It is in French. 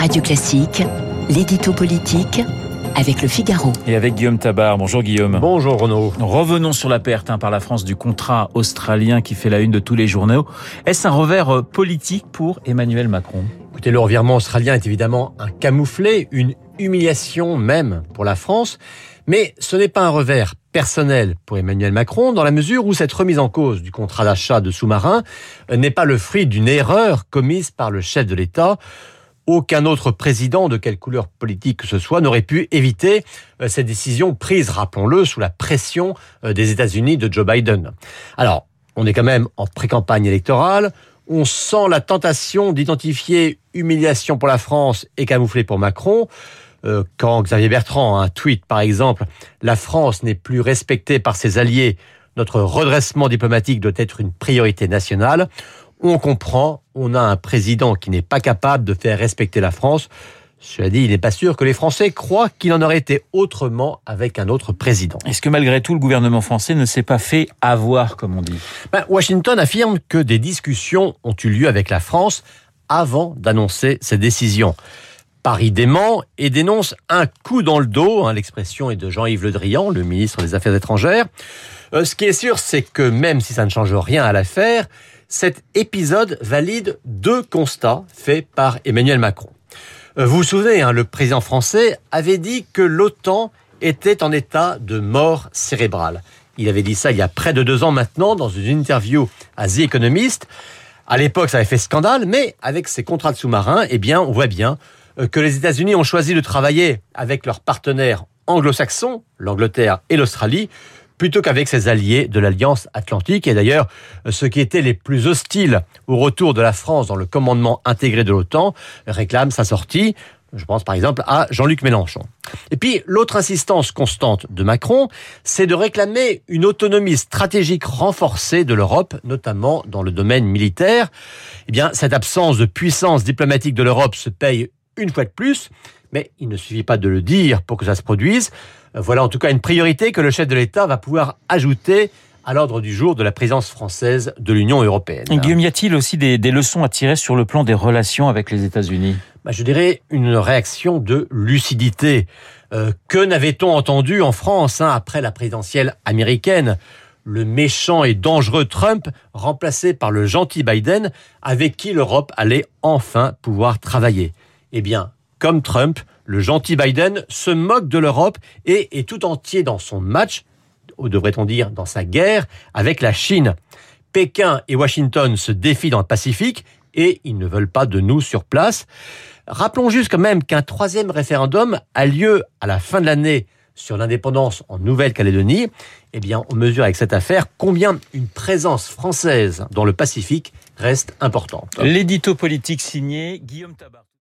Radio Classique, l'édito politique avec le Figaro. Et avec Guillaume Tabar. Bonjour Guillaume. Bonjour Renaud. Revenons sur la perte hein, par la France du contrat australien qui fait la une de tous les journaux. Est-ce un revers euh, politique pour Emmanuel Macron? Écoutez, le revirement australien est évidemment un camouflet, une humiliation même pour la France, mais ce n'est pas un revers personnel pour Emmanuel Macron dans la mesure où cette remise en cause du contrat d'achat de sous-marins n'est pas le fruit d'une erreur commise par le chef de l'État. Aucun autre président de quelle couleur politique que ce soit n'aurait pu éviter euh, cette décision prise, rappelons-le, sous la pression euh, des États-Unis de Joe Biden. Alors, on est quand même en pré-campagne électorale. On sent la tentation d'identifier humiliation pour la France et camoufler pour Macron. Euh, quand Xavier Bertrand un tweet, par exemple, la France n'est plus respectée par ses alliés, notre redressement diplomatique doit être une priorité nationale on comprend, on a un président qui n'est pas capable de faire respecter la France. Cela dit, il n'est pas sûr que les Français croient qu'il en aurait été autrement avec un autre président. Est-ce que malgré tout, le gouvernement français ne s'est pas fait avoir, comme on dit? Ben, Washington affirme que des discussions ont eu lieu avec la France avant d'annoncer ces décisions. Paris dément et dénonce un coup dans le dos, hein, l'expression est de Jean-Yves Le Drian, le ministre des Affaires étrangères. Euh, ce qui est sûr, c'est que même si ça ne change rien à l'affaire, cet épisode valide deux constats faits par Emmanuel Macron. Euh, vous vous souvenez, hein, le président français avait dit que l'OTAN était en état de mort cérébrale. Il avait dit ça il y a près de deux ans maintenant dans une interview à The Economist. À l'époque, ça avait fait scandale, mais avec ces contrats de sous-marins, eh bien, on voit bien euh, que les États-Unis ont choisi de travailler avec leurs partenaires anglo-saxons, l'Angleterre et l'Australie, plutôt qu'avec ses alliés de l'Alliance Atlantique. Et d'ailleurs, ceux qui étaient les plus hostiles au retour de la France dans le commandement intégré de l'OTAN réclament sa sortie. Je pense par exemple à Jean-Luc Mélenchon. Et puis l'autre insistance constante de Macron, c'est de réclamer une autonomie stratégique renforcée de l'Europe, notamment dans le domaine militaire. Eh bien, cette absence de puissance diplomatique de l'Europe se paye une fois de plus, mais il ne suffit pas de le dire pour que ça se produise. Voilà en tout cas une priorité que le chef de l'État va pouvoir ajouter à l'ordre du jour de la présidence française de l'Union européenne. Guillaume, y a-t-il aussi des, leçons à tirer sur le plan des relations avec les États-Unis? Bah, Je dirais une réaction de lucidité. Euh, que n'avait-on entendu en France hein, après la présidentielle américaine? Le méchant et dangereux Trump remplacé par le gentil Biden avec qui l'Europe allait enfin pouvoir travailler. Eh bien, comme Trump, le gentil Biden se moque de l'Europe et est tout entier dans son match, ou devrait-on dire dans sa guerre, avec la Chine. Pékin et Washington se défient dans le Pacifique et ils ne veulent pas de nous sur place. Rappelons juste quand même qu'un troisième référendum a lieu à la fin de l'année sur l'indépendance en Nouvelle-Calédonie. Eh bien, on mesure avec cette affaire combien une présence française dans le Pacifique reste importante. L'édito politique signé Guillaume Tabar.